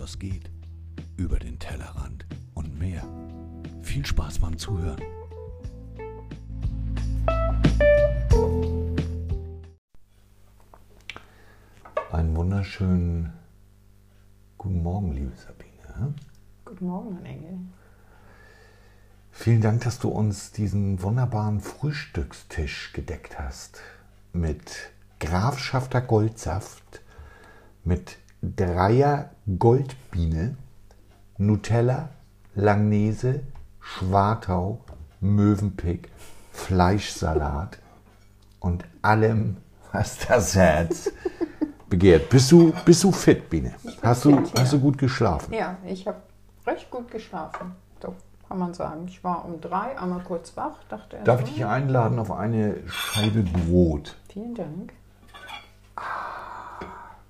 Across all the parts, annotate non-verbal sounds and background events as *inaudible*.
was geht. Über den Tellerrand und mehr. Viel Spaß beim Zuhören. Einen wunderschönen guten Morgen, liebe Sabine. Guten Morgen, mein Engel. Vielen Dank, dass du uns diesen wunderbaren Frühstückstisch gedeckt hast. Mit Grafschafter Goldsaft, mit Dreier Goldbiene, Nutella, Langnese, Schwartau, Mövenpick, Fleischsalat und allem, was das Herz begehrt. Bist du, bist du fit, Biene? Hast du, fit, ja. hast du gut geschlafen? Ja, ich habe recht gut geschlafen. So kann man sagen. Ich war um drei einmal kurz wach, dachte Darf erst ich dich einladen auf eine Scheibe Brot? Vielen Dank.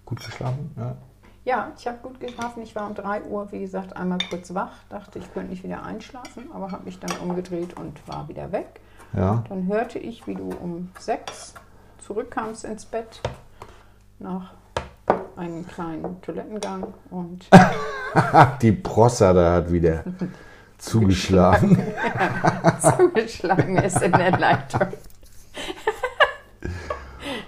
Gut geschlafen? Ja. Ja, ich habe gut geschlafen. Ich war um 3 Uhr, wie gesagt, einmal kurz wach. Dachte, ich könnte nicht wieder einschlafen, aber habe mich dann umgedreht und war wieder weg. ja. Dann hörte ich, wie du um 6 zurückkamst ins Bett nach einem kleinen Toilettengang und *laughs* Die Prostata hat wieder *laughs* zugeschlagen. *laughs* zugeschlagen ist in der Leitung.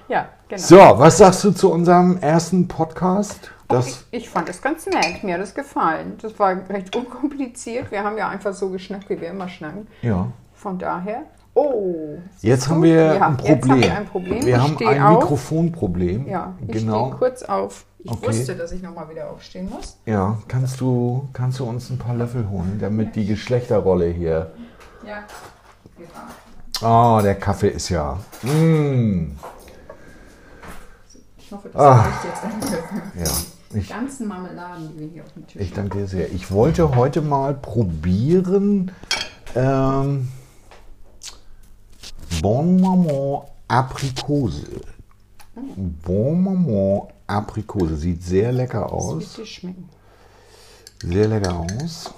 Ja, genau. So, was sagst du zu unserem ersten Podcast? Das, Ich, ich fand es ganz nett, mir hat es gefallen. Das war recht unkompliziert. Wir haben ja einfach so geschnackt, wie wir immer schnacken. ja. Von daher. Oh. Jetzt haben wir ja, ein Problem. Jetzt haben wir ein Problem. Wir ich haben ein auf. Mikrofonproblem. Ja, ich genau. stehe kurz auf. Ich Okay. wusste, dass ich nochmal wieder aufstehen muss. Ja, kannst du, kannst du uns ein paar Löffel holen, damit die Geschlechterrolle hier. Ja. Warten. Oh, der Kaffee ist ja. Mm, Ich hoffe, das Ah. reicht jetzt angriffen. ja. Ich, Die ganzen Marmeladen, die wir hier auf dem Tisch ich danke dir sehr. Ich wollte heute mal probieren. Ähm, Bon Maman Aprikose. Bon Maman Aprikose. Sieht sehr lecker Das aus. wird dir schmecken. Sehr lecker aus.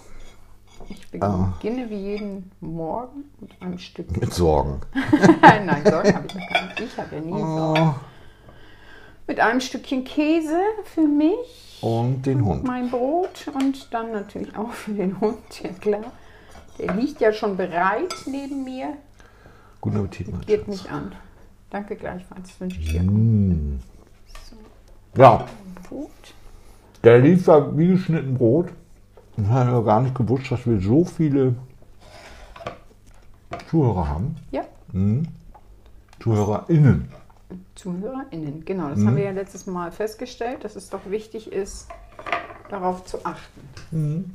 Ich Ah. beginne wie jeden Morgen mit einem Stück. Mit Sorgen. *laughs* Nein, Sorgen habe ich noch gar nicht. Ich habe ja nie Sorgen. Mit einem Stückchen Käse für mich, und den Hund. mein Brot und dann natürlich auch für den Hund, *laughs* ja klar. Der liegt ja schon bereit neben mir, Guten Appetit, mein geht Schatz. mich an. Danke gleichfalls, wünsche ich dir. Mm. Ja, Brot. der lief ja wie geschnitten Brot. Ich habe ja gar nicht gewusst, dass wir so viele Zuhörer haben. Ja, ZuhörerInnen. ZuhörerInnen, genau. Das Mhm. haben wir ja letztes Mal festgestellt, dass es doch wichtig ist, darauf zu achten.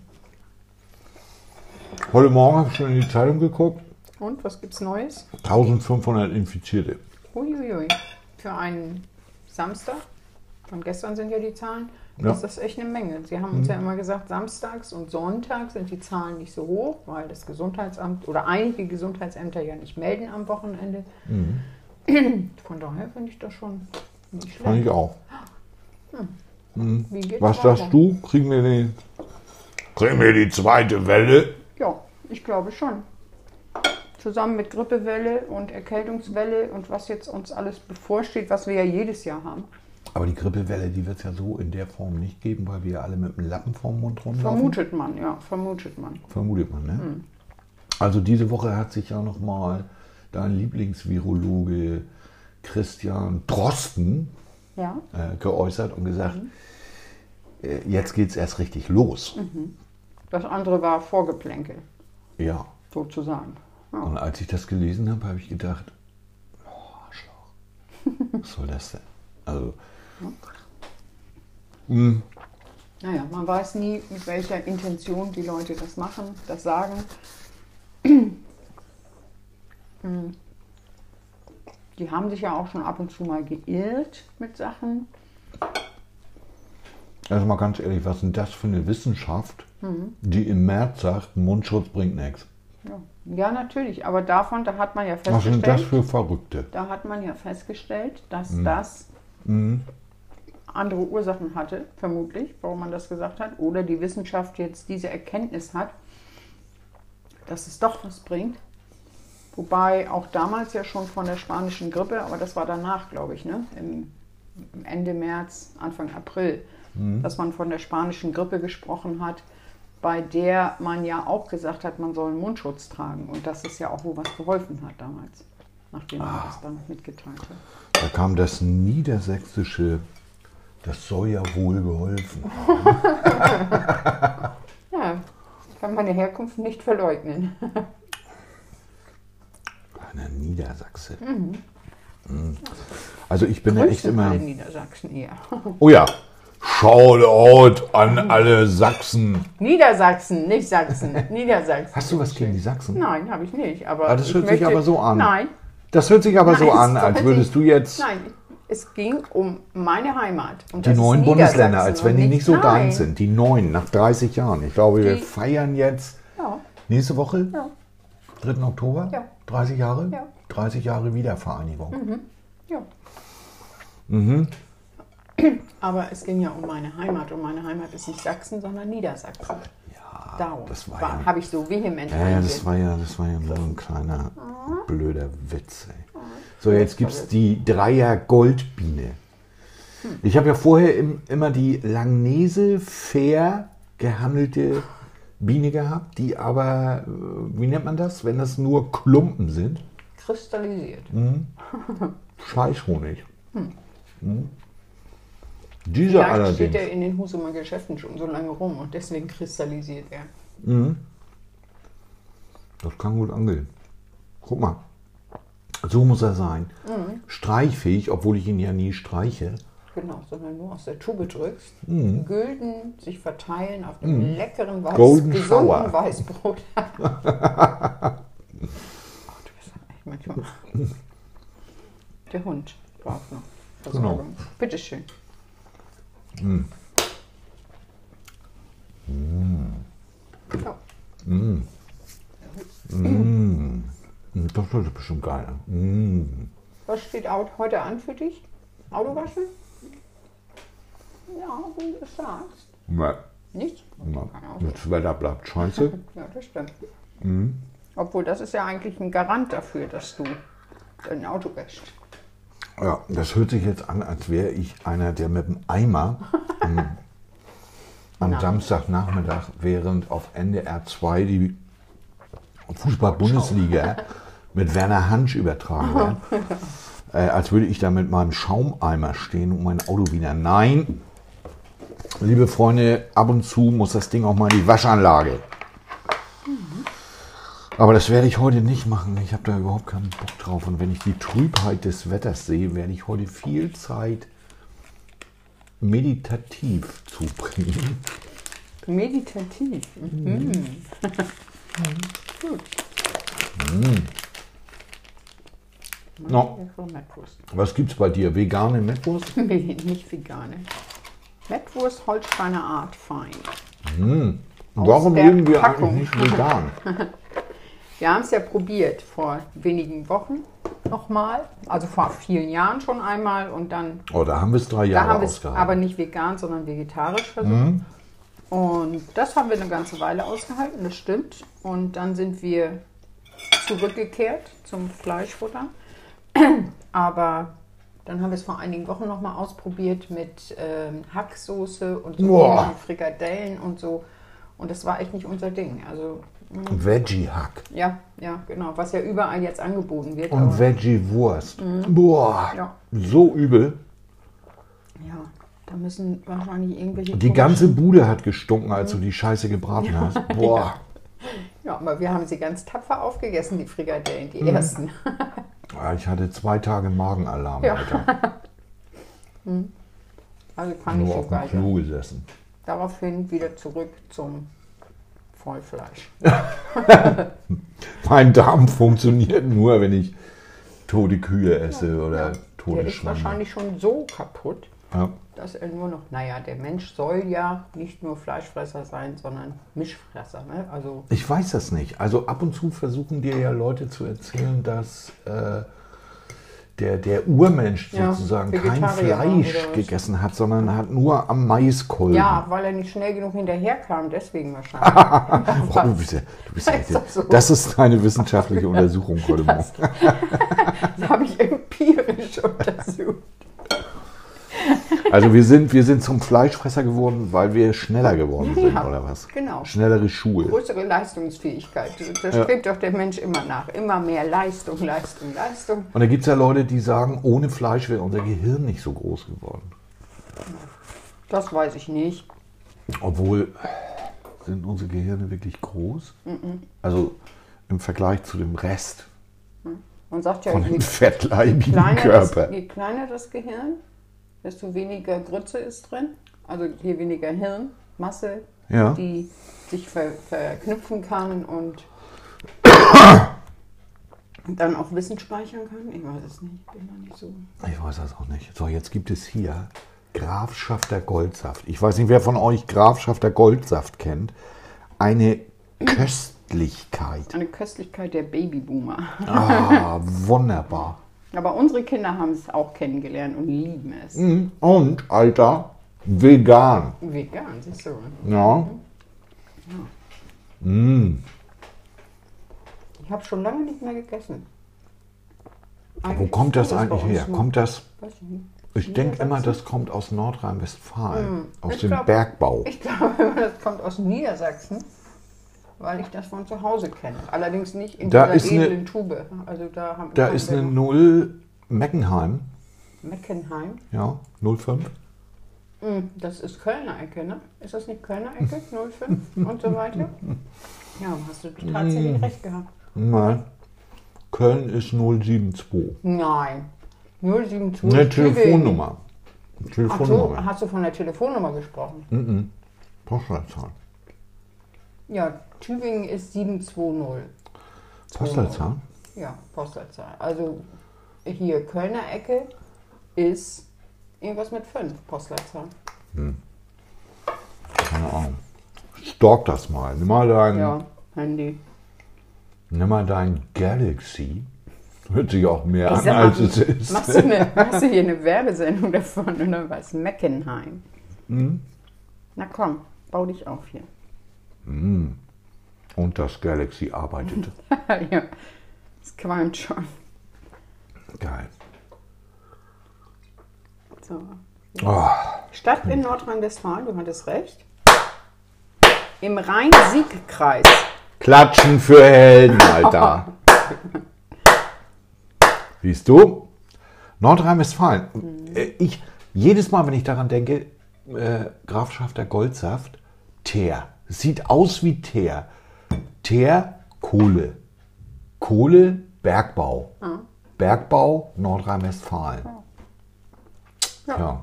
Heute Morgen habe ich schon in die Zeitung geguckt. Und was gibt's Neues? 1500 Infizierte. Uiuiui. Für einen Samstag, von gestern sind ja die Zahlen, Ja. ist das echt eine Menge. Sie haben uns ja immer gesagt, samstags und sonntags sind die Zahlen nicht so hoch, weil das Gesundheitsamt oder einige Gesundheitsämter ja nicht melden am Wochenende. Von daher finde ich das schon nicht Fand schlecht. ich auch. Wie geht's Was weiter? sagst du? Kriegen wir die, kriegen wir die zweite Welle? Ja, ich glaube schon. Zusammen mit Grippewelle und Erkältungswelle und was jetzt uns alles bevorsteht, was wir ja jedes Jahr haben. Aber die Grippewelle, die wird es ja so in der Form nicht geben, weil wir alle mit dem Lappen vorm Mund rumlaufen. Vermutet man, ja, vermutet man. Vermutet man, ne? Also diese Woche hat sich ja nochmal dein Lieblingsvirologe Christian Drosten Ja, äh, geäußert und gesagt, äh, jetzt geht es erst richtig los. das andere war Vorgeplänkel, Ja. sozusagen. Ja. Und als ich das gelesen habe, habe ich gedacht, oh, Arschloch. *laughs* Was soll das denn? Also, mh, Naja, man weiß nie, mit welcher Intention die Leute das machen, das sagen. Hm. Die haben sich ja auch schon ab und zu mal geirrt mit Sachen. also mal ganz ehrlich, was ist denn das für eine Wissenschaft, die im März sagt, Mundschutz bringt nichts? Ja. ja, natürlich, aber davon, da hat man ja Was sind das festgestellt, für Verrückte? da hat man ja festgestellt, dass Mhm. das andere Ursachen hatte, vermutlich, warum man das gesagt hat, oder die Wissenschaft jetzt diese Erkenntnis hat, dass es doch was bringt. Wobei auch damals ja schon von der spanischen Grippe, aber das war danach, glaube ich, ne? Im, Ende März, Anfang April, dass man von der spanischen Grippe gesprochen hat, bei der man ja auch gesagt hat, man soll einen Mundschutz tragen und dass es ja auch wo was geholfen hat damals, nachdem man das dann mitgeteilt hat. Da kam das Niedersächsische, das soll ja wohl geholfen. *laughs* Ja, kann meine Herkunft nicht verleugnen. Eine Niedersachse. Mhm. Also ich bin ja echt immer. Niedersachsen eher. *laughs* Oh ja. Shoutout an alle Sachsen. Niedersachsen, nicht Sachsen. *laughs* Niedersachsen. Hast du was gegen die Sachsen? Nein, habe ich nicht. Aber Ah, das ich hört sich aber so an. Nein, Das hört sich aber so Nein, *laughs* an, es als würdest du jetzt nein. Es ging um meine Heimat. Und die neuen Bundesländer, als wenn die nicht so deins sind. Die neuen, nach 30 Jahren. Ich glaube, wir Die- feiern jetzt Ja, nächste Woche, ja, 3. Oktober, Ja. 30 Jahre? Ja. 30 Jahre Wiedervereinigung. ja. Mhm. Aber es ging ja um meine Heimat und meine Heimat ist nicht Sachsen, sondern Niedersachsen. Ja, Darum das war ja, habe ich so vehement ja, ja, das war ja, das war ja nur ein kleiner Mhm. blöder Witz. Ey. So, jetzt gibt es die Dreier Goldbiene. Hm. Ich habe ja vorher im, immer die Langnese fair gehandelte Biene gehabt, die aber, äh, wie nennt man das, wenn das nur Klumpen sind? kristallisiert. Mhm. *laughs* Scheißhonig. Mhm. Dieser Vielleicht allerdings. steht er in den Husumer Geschäften schon so lange rum und deswegen kristallisiert er. Mhm. Das kann gut angehen. Guck mal. So muss er sein. Mhm. Streichfähig, obwohl ich ihn ja nie streiche. Genau, sondern nur aus der Tube drückst. Mhm. Gülden sich verteilen auf einem leckeren, weiß, Golden gesunden Shower. Weißbrot. *laughs* Ach, du bist echt manchmal. Der Hund braucht noch Versorgung. Genau. Bitteschön. Ja. Mm, Das wird bestimmt geil. Mm. Was steht heute an für dich? Auto waschen? Ja, wie du es sagst. Ne, Nichts? ne. Auto. Das Wetter bleibt scheiße. *laughs* Ja, das stimmt. Mhm. Obwohl, das ist ja eigentlich ein Garant dafür, dass du dein Auto wäschst. Ja, das hört sich jetzt an, als wäre ich einer, der mit dem Eimer am, am Nein. Samstagnachmittag, während auf NDR 2 die Fußball-Bundesliga mit Werner Hansch übertragen wird, *laughs* äh, als würde ich da mit meinem Schaumeimer stehen und mein Auto wieder. Nein, liebe Freunde, ab und zu muss das Ding auch mal in die Waschanlage. Aber das werde ich heute nicht machen. Ich habe da überhaupt keinen Bock drauf. Und wenn ich die Trübheit des Wetters sehe, werde ich heute viel Zeit meditativ zubringen. Meditativ. Mhm. Gut. No. Leckere Mettwurst. Was gibt's bei dir? Vegane Mettwurst? *laughs* Nee, nicht vegane. Mettwurst Holsteiner Art fein. Warum der leben wir Packung. eigentlich nicht vegan? *laughs* Wir haben es ja probiert vor wenigen Wochen nochmal. Also vor vielen Jahren schon einmal und dann Oh, da haben wir es drei Da Jahre haben wir es ausgehalten. aber nicht vegan, sondern vegetarisch versucht. Und das haben wir eine ganze Weile ausgehalten, das stimmt. Und dann sind wir zurückgekehrt zum Fleischfutter. *clears throat* Aber dann haben wir es vor einigen Wochen nochmal ausprobiert mit ähm, Hacksoße und so Boah. Frikadellen und so. Und das war echt nicht unser Ding. Also, Veggie-Hack ja, ja, genau. Was ja überall jetzt angeboten wird. und Veggie-Wurst. Boah, Mhm. Ja. so übel. ja, da müssen wahrscheinlich irgendwelche. Die ganze Bude hat gestunken, als du die Scheiße gebraten hast. *laughs* Boah. Ja, aber wir haben sie ganz tapfer aufgegessen, die Frikadellen, Mhm. die ersten. *laughs* Ja, Ich hatte zwei Tage Magenalarm, Ja. Alter. *laughs* Also fand ich Nur so auf dem. Klo gesessen. Daraufhin wieder zurück zum Vollfleisch. *laughs* Mein Darm funktioniert nur, wenn ich tote Kühe esse oder tote Der ist Schweine. wahrscheinlich schon so kaputt, Ja. er nur noch, naja, der Mensch soll ja nicht nur Fleischfresser sein, sondern Mischfresser. Ne? Also Ich weiß das nicht. Also ab und zu versuchen dir ja Leute zu erzählen, dass äh, der, der Urmensch Ja, sozusagen kein Fleisch gegessen hat, sondern hat nur am Maiskolben. ja, weil er nicht schnell genug hinterherkam, deswegen *laughs* wahrscheinlich. Boah, du bist ja, du bist ja, *laughs* Ist das so? das ist eine wissenschaftliche *laughs* Untersuchung heute Morgen. das habe ich empirisch untersucht. Also wir sind, wir sind zum Fleischfresser geworden, weil wir schneller geworden sind, Ja, oder was? genau. Schnellere Schuhe. Größere Leistungsfähigkeit. Da strebt doch der Mensch immer nach. Immer mehr Leistung, Leistung, Leistung. Und da gibt es ja Leute, die sagen, ohne Fleisch wäre unser Gehirn nicht so groß geworden. Das weiß ich nicht. Obwohl, sind unsere Gehirne wirklich groß? Also im Vergleich zu dem Rest Man sagt ja, von dem fettleibigen kleiner, das, Körper. je kleiner das Gehirn, desto weniger Grütze ist drin. Also je weniger Hirnmasse, Ja. die sich ver verknüpfen kann und *coughs* dann auch Wissen speichern kann. Ich weiß es nicht. Ich bin da nicht so. Ich weiß das auch nicht. So, jetzt gibt es hier Grafschafter Goldsaft. Ich weiß nicht, wer von euch Grafschafter Goldsaft kennt. Eine *coughs* Köstlichkeit. Eine Köstlichkeit der Babyboomer. Ah, *laughs* wunderbar. Aber unsere Kinder haben es auch kennengelernt und lieben es. Mhm. Und, Alter, vegan. Vegan, siehst du. Ja. Ich habe schon lange nicht mehr gegessen. Wo Eigentlich kommt das eigentlich her? nur- Kommt das? Weiß ich nicht. Ich denke immer, das kommt aus Nordrhein-Westfalen, aus Ich dem glaub- Bergbau. Ich glaube, *laughs* das kommt aus Niedersachsen, weil ich das von zu Hause kenne. Allerdings nicht in Da dieser ist eine- edlen Tube. Also da haben Da ist eine noch Null Meckenheim, Meckenheim. ja, 05. Hm, Das ist Kölner Ecke, ne? Ist das nicht Kölner Ecke? *laughs* 05 und so weiter? Ja, hast du tatsächlich recht gehabt. Nein, Köln ist 072. Nein. 072. Eine Tübingen. Telefonnummer. Ach so, Telefonnummer. hast du von der Telefonnummer gesprochen? Mhm. Postleitzahl. Ja, Tübingen ist 720. Postleitzahl? Ja, Postleitzahl. Also hier Kölner Ecke ist irgendwas mit 5 Postleitzahl. Keine Ahnung. Stalk das mal. Nimm mal dein, Ja, Handy. nimm mal dein Galaxy. Hört sich auch mehr Ich an, mal, als es ist. Machst du, eine, machst du hier eine Werbesendung *laughs* davon oder was? Meckenheim. Mhm. Na komm, bau dich auf hier. Und das Galaxy arbeitet. *laughs* ja, das qualmt schon. Geil. So. Oh, Stadt in Nordrhein-Westfalen, du hattest recht. Im Rhein-Sieg-Kreis. Klatschen für Helden, Alter. *laughs* Siehst du? Nordrhein-Westfalen. Äh, Ich, jedes Mal, wenn ich daran denke, äh, Grafschafter Goldsaft, Teer. Sieht aus wie Teer. Teer, Kohle. Kohle, Bergbau. Bergbau, Nordrhein-Westfalen. Ja. Nordrhein.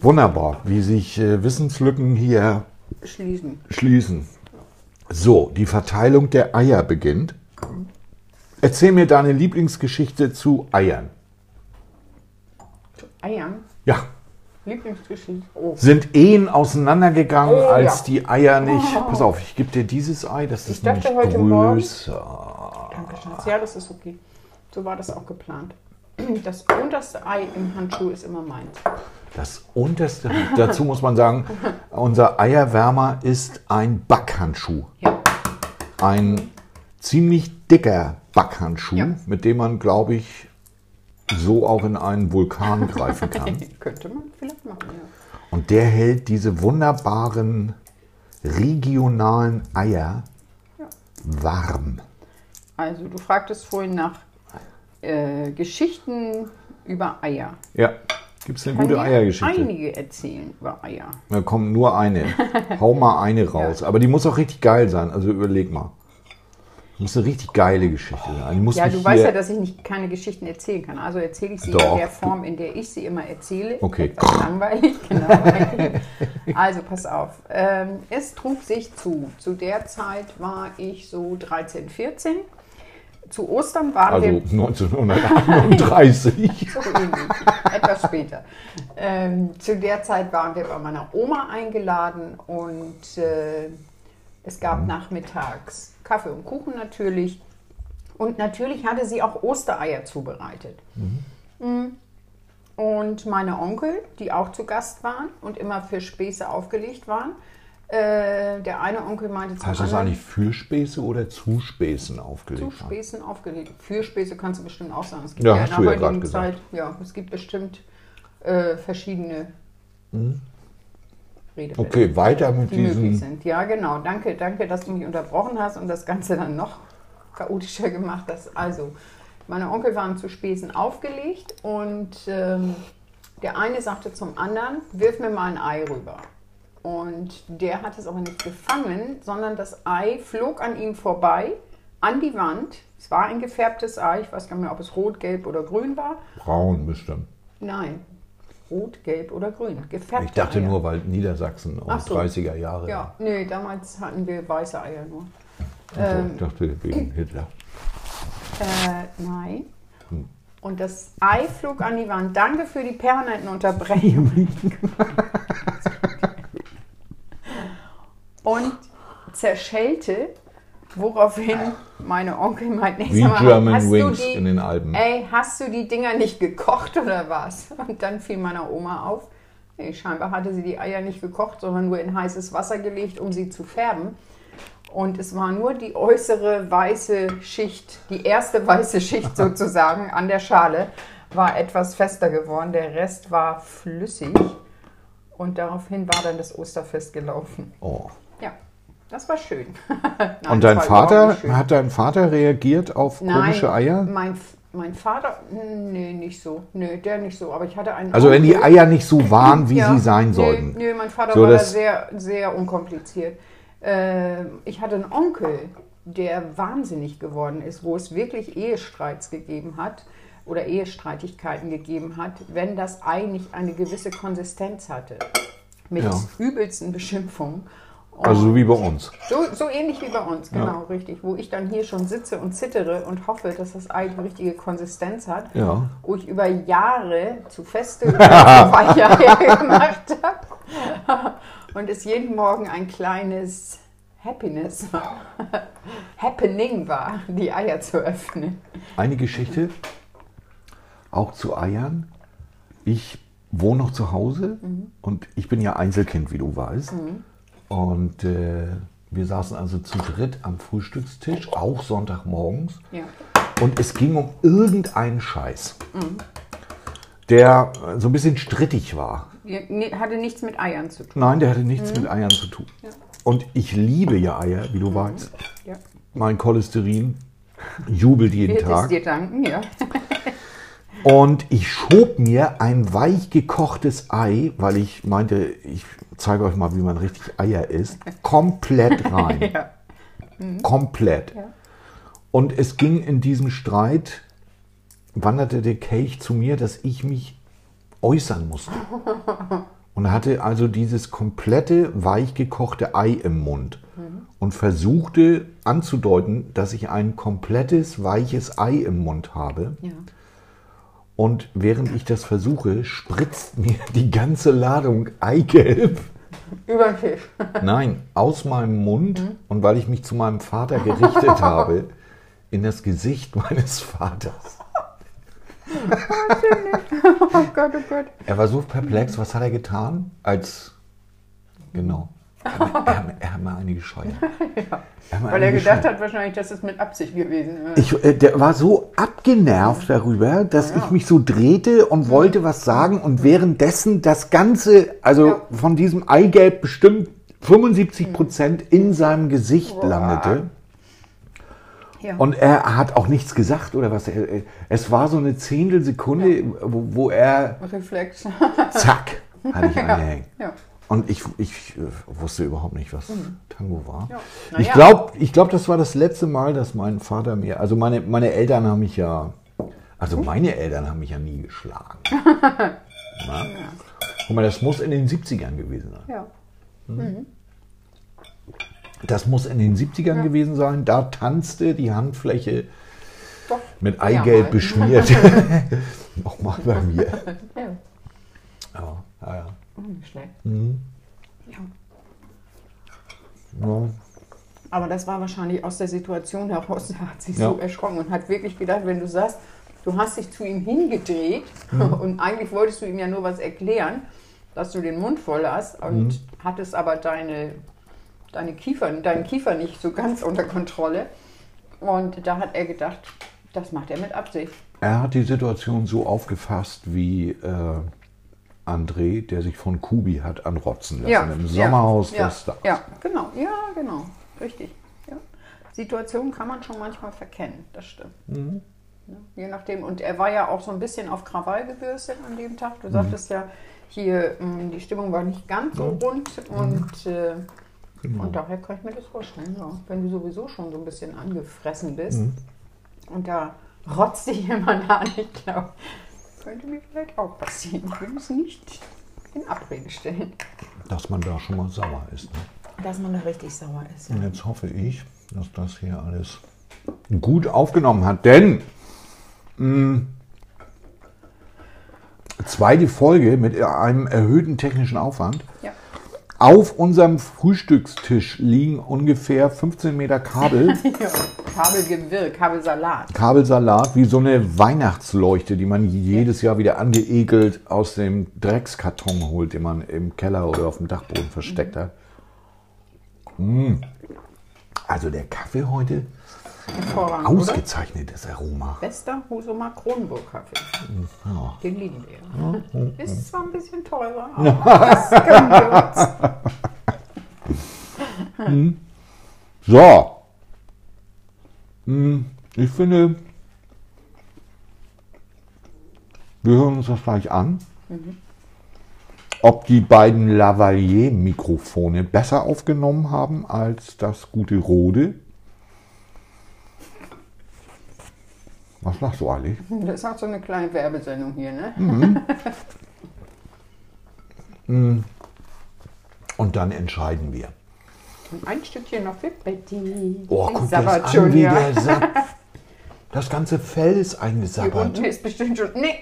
Wunderbar, wie sich äh, Wissenslücken hier Schließen. schließen. So, die Verteilung der Eier beginnt. Erzähl mir deine Lieblingsgeschichte zu Eiern. Eiern. Ja, Lieblingsgeschichte. Oh, sind Ehen auseinandergegangen, Oh, als ja. die Eier nicht. Pass auf, ich gebe dir dieses Ei, das ist dachte nämlich heute Morgen- größer. danke, Schatz. Ja, das ist okay. So war das auch geplant. Das unterste Ei im Handschuh ist immer meins. Das unterste, dazu muss man sagen, unser Eierwärmer ist ein Backhandschuh. Ja. Ein ziemlich dicker Backhandschuh, Ja. mit dem man, glaube ich, so auch in einen Vulkan greifen kann. *laughs* Könnte man vielleicht machen, ja. Und der hält diese wunderbaren regionalen Eier Ja. warm. Also, du fragtest vorhin nach äh, Geschichten über Eier. Ja. Gibt es eine Kann gute Eiergeschichte? Einige erzählen über Eier. Da kommt nur eine. *laughs* Hau mal eine raus. Aber die muss auch richtig geil sein. Also überleg mal. Muss eine richtig geile Geschichte sein. Ja, du weißt ja, dass ich nicht keine Geschichten erzählen kann. Also erzähle ich sie Doch, in der Form, in der ich sie immer erzähle. Okay. Etwas langweilig, *laughs* genau. also pass auf. Ähm, es trug sich zu. Zu der Zeit war ich so 13, 14. Zu Ostern waren Also wir 1931. *laughs* so ähnlich, etwas später. Ähm, zu der Zeit waren wir bei meiner Oma eingeladen und äh, es gab nachmittags Kaffee und Kuchen natürlich. Und natürlich hatte sie auch Ostereier zubereitet. Mm. Und meine Onkel, die auch zu Gast waren und immer für Späße aufgelegt waren, äh, der eine Onkel meinte zum heißt das anderen, eigentlich für Späße oder zu Späßen aufgelegt? zu haben? Späßen aufgelegt. Für Späße kannst du bestimmt auch sagen. Es gibt Ja, ja, hast in du der ja gesagt. Zeit, ja, es gibt bestimmt äh, verschiedene Redewendungen. Okay, weiter mit die möglich diesen. sind. Ja, genau. Danke, danke, dass du mich unterbrochen hast und das Ganze dann noch chaotischer gemacht hast. Also, meine Onkel waren zu Spesen aufgelegt und ähm, der eine sagte zum anderen, wirf mir mal ein Ei rüber. Und der hat es aber nicht gefangen, sondern das Ei flog an ihm vorbei, an die Wand. Es war ein gefärbtes Ei, ich weiß gar nicht mehr, ob es rot, gelb oder grün war. Braun bestimmt. Nein, rot, gelb oder grün. Gefärbt. Ich dachte nur, weil Niedersachsen um so. 30er Jahre. Ja, nee, damals hatten wir weiße Eier nur. Also, Ähm. ich dachte wegen *laughs* Hitler. Äh, nein. Und das Ei flog an die Wand. Danke für die permanenten Unterbrechungen. *laughs* Und zerschellte, woraufhin meine Onkel meint, nee, Wie mal, German Wings die, in den Alpen. Ey, hast du die Dinger nicht gekocht oder was? Und dann fiel meiner Oma auf, nee, scheinbar hatte sie die Eier nicht gekocht, sondern nur in heißes Wasser gelegt, um sie zu färben. Und es war nur die äußere weiße Schicht, die erste weiße Schicht *laughs* sozusagen an der Schale, war etwas fester geworden. Der Rest war flüssig. Und daraufhin war dann das Osterfest gelaufen. Oh. Das war schön. *laughs* Nein, Und dein Vater, hat dein Vater reagiert auf komische Eier? Mein, mein Vater, nee, nicht so. Nee, der nicht so. Aber ich hatte einen. Also wenn die Onkel- Eier nicht so waren, wie *laughs* Ja, sie sein nee, sollten. Nee, mein Vater So, war da sehr, sehr unkompliziert. Ähm, ich hatte einen Onkel, der wahnsinnig geworden ist, wo es wirklich Ehestreits gegeben hat oder Ehestreitigkeiten gegeben hat, wenn das Ei nicht eine gewisse Konsistenz hatte. Mit Ja. übelsten Beschimpfungen. Und Also wie bei uns. so, so ähnlich wie bei uns, genau, richtig. Wo ich dann hier schon sitze und zittere und hoffe, dass das Ei die richtige Konsistenz hat. Ja. Wo ich über Jahre zu feste *laughs* oder zu weiche Eier gemacht habe. *laughs* Und es jeden Morgen ein kleines Happiness war. *laughs* Happening war, die Eier zu öffnen. Eine Geschichte, auch zu Eiern. Ich wohne noch zu Hause und ich bin ja Einzelkind, wie du weißt. Und äh, wir saßen also zu dritt am Frühstückstisch, auch Sonntagmorgens. Ja. Und es ging um irgendeinen Scheiß, der äh, so ein bisschen strittig war. Hatte nichts mit Eiern zu tun. Nein, der hatte nichts mit Eiern zu tun. Und ich liebe ja Eier, wie du weißt. Ja. Mein Cholesterin jubelt jeden Wird es Tag. dir danken, ja. *laughs* Und ich schob mir ein weich gekochtes Ei, weil ich meinte, ich zeige euch mal, wie man richtig Eier isst, komplett *laughs* rein. ja. Komplett. Ja. Und es ging in diesem Streit, wanderte der Kelch zu mir, dass ich mich äußern musste. *laughs* Und hatte also dieses komplette weich gekochte Ei im Mund und versuchte anzudeuten, dass ich ein komplettes weiches Ei im Mund habe. ja. Und während ich das versuche, spritzt mir die ganze Ladung Eigelb, Über Tisch. nein, aus meinem Mund. Und weil ich mich zu meinem Vater gerichtet *laughs* habe, in das Gesicht meines Vaters. *laughs* Oh Gott, oh Gott. Er war so perplex, was hat er getan? Als, genau, er, er, er hat mal eine gescheuert. *laughs* Er hat mal Weil er gedacht gescheuert. hat wahrscheinlich, dass es mit Absicht gewesen ist. Ich, äh, der war so abgenervt darüber, dass Ja. ich mich so drehte und wollte was sagen und währenddessen das Ganze, also Ja. von diesem Eigelb bestimmt 75 Prozent in seinem Gesicht Boah. landete. Ja. Und er hat auch nichts gesagt oder was. Es war so eine Zehntelsekunde, wo, wo er Reflex. zack, hatte ich *laughs* angehängt. ja. Und ich, ich äh, wusste überhaupt nicht, was Tango war. Mhm. Ja. Ich glaube, ich glaub, das war das letzte Mal, dass mein Vater mir, also meine, meine Eltern haben mich ja, also meine Eltern haben mich ja nie geschlagen. *laughs* Na? Guck mal, das muss in den 70ern gewesen sein. Ja. Das muss in den 70ern gewesen sein. Da tanzte die Handfläche Doch. mit Ja, Eigelb beschmiert. *laughs* *laughs* Nochmal bei mir. Ja. Ja, ja, ja. Hm, Nicht schlecht. Ja. ja. Aber das war wahrscheinlich aus der Situation heraus, *laughs* er hat sich Ja. so erschrocken und hat wirklich gedacht, wenn du sagst, du hast dich zu ihm hingedreht Mhm. *laughs* und eigentlich wolltest du ihm ja nur was erklären, dass du den Mund voll hast und Mhm. hattest aber deine, deine Kiefer, deinen Kiefer nicht so ganz *laughs* unter Kontrolle. Und da hat er gedacht, das macht er mit Absicht. Er hat die Situation so aufgefasst wie, äh, André, der sich von Kubi hat anrotzen lassen Ja, im ja, Sommerhaus ja, des Stars. Ja, genau, ja, genau, richtig. Ja. Situationen kann man schon manchmal verkennen, das stimmt. Mhm. Ja, je nachdem. Und er war ja auch so ein bisschen auf Krawall gebürstet an dem Tag. Mhm. Du sagtest ja, hier mh, die Stimmung war nicht ganz so rund und, äh, Genau. und daher kann ich mir das vorstellen. Ja. Wenn du sowieso schon so ein bisschen angefressen bist Mhm. und da rotzt dich jemand an, *laughs* ich glaube, könnte mir vielleicht auch passieren. Ich will es nicht in Abrede stellen. Dass man da schon mal sauer ist. Ne? Dass man da richtig sauer ist. Und jetzt hoffe ich, dass das hier alles gut aufgenommen hat, denn mh, zweite Folge mit einem erhöhten technischen Aufwand. Ja. Auf unserem Frühstückstisch liegen ungefähr 15 Meter Kabel, *laughs* ja. Kabelgewirr, Kabelsalat. Kabelsalat, wie so eine Weihnachtsleuchte, die man jedes Jahr wieder angeekelt aus dem Dreckskarton holt, den man im Keller oder auf dem Dachboden versteckt hat. Mm. Also der Kaffee heute, Hervorragend, ausgezeichnetes Aroma. Bester Husumer Kronburg Kaffee. Den lieben wir. Ist zwar ein bisschen teurer, aber das können wir uns. So. Hm, Ich finde, wir hören uns das gleich an. Ob die beiden Lavalier-Mikrofone besser aufgenommen haben als das gute Rode. Was lachst du eigentlich? Das ist auch so eine kleine Werbesendung hier, ne? *laughs* Und dann entscheiden wir. Ein Stückchen noch für Betty. Oh, Die guck das schon, an, wie ja. der sappt. *laughs* Das ganze Fell ist Hier eingesabbert. unten ist bestimmt schon. Nee!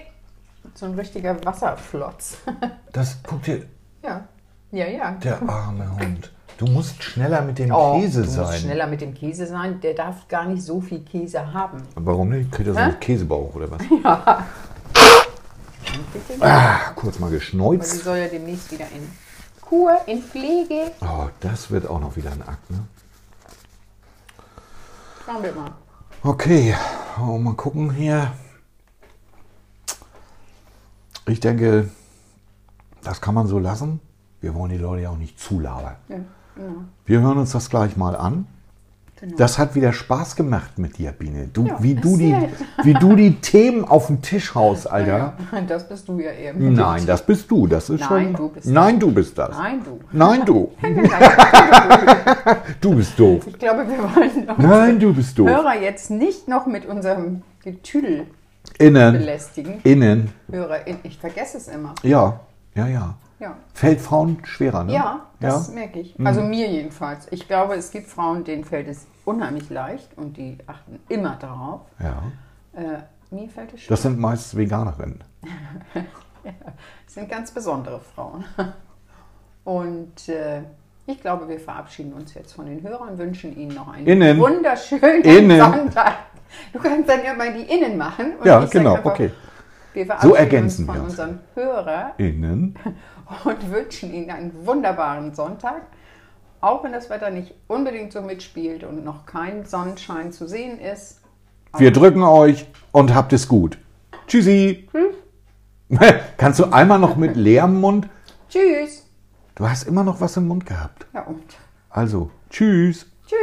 So ein richtiger Wasserflotz. *laughs* Das, guck dir, ja. Ja, ja. der arme Hund. Du musst schneller mit dem Oh, Käse du musst sein. schneller mit dem Käse sein. Der darf gar nicht so viel Käse haben. Warum nicht? Kriegt er so einen Käsebauch oder was? *laughs* Bitte? Ah, kurz mal Aber die geschneuzt. soll ja demnächst wieder in Kur, in Pflege. Oh, das wird auch noch wieder ein Akt, ne? Schauen wir mal. Okay, oh, mal gucken hier. Ich denke, das kann man so lassen. Wir wollen die Leute ja auch nicht zulabern. Ja, genau. Wir hören uns das gleich mal an. Genau. Das hat wieder Spaß gemacht mit dir, Biene. Du, Ja, wie, du die, wie du die Themen auf den Tisch haust, Alter. *laughs* Das bist du ja eben. Nein, das bist du. Das ist Nein, schon. du bist Nein, du bist das. Nein, du. Nein, du. *laughs* *laughs* Du bist doof. Ich glaube, wir wollen doch Nein, du bist doof. Hörer jetzt nicht noch mit unserem Getüdel Innen. belästigen. Innen. Hörer, ich vergesse es immer. Ja, ja, ja. Ja, Fällt Frauen schwerer, ne? ja das Ja? Mhm. merke ich. Also mir jedenfalls. Ich glaube, es gibt Frauen, denen fällt es unheimlich leicht und die achten immer darauf. ja. Äh, mir fällt es schwer. Das sind meist Veganerinnen. *laughs* Das sind ganz besondere Frauen. Und äh, ich glaube, wir verabschieden uns jetzt von den Hörern, wünschen ihnen noch einen Innen. wunderschönen Innen. Sonntag. Du kannst dann ja mal die Innen machen. Ja, genau, okay. Wir verabschieden ergänzen uns wir von uns. unseren Hörern Innen. *laughs* und wünschen ihnen einen wunderbaren Sonntag. Auch wenn das Wetter nicht unbedingt so mitspielt und noch kein Sonnenschein zu sehen ist. Wir drücken euch und habt es gut. Tschüssi. *laughs* Kannst du einmal noch mit leerem Mund? Tschüss. Du hast immer noch was im Mund gehabt. Ja, und Also, tschüss. tschüss.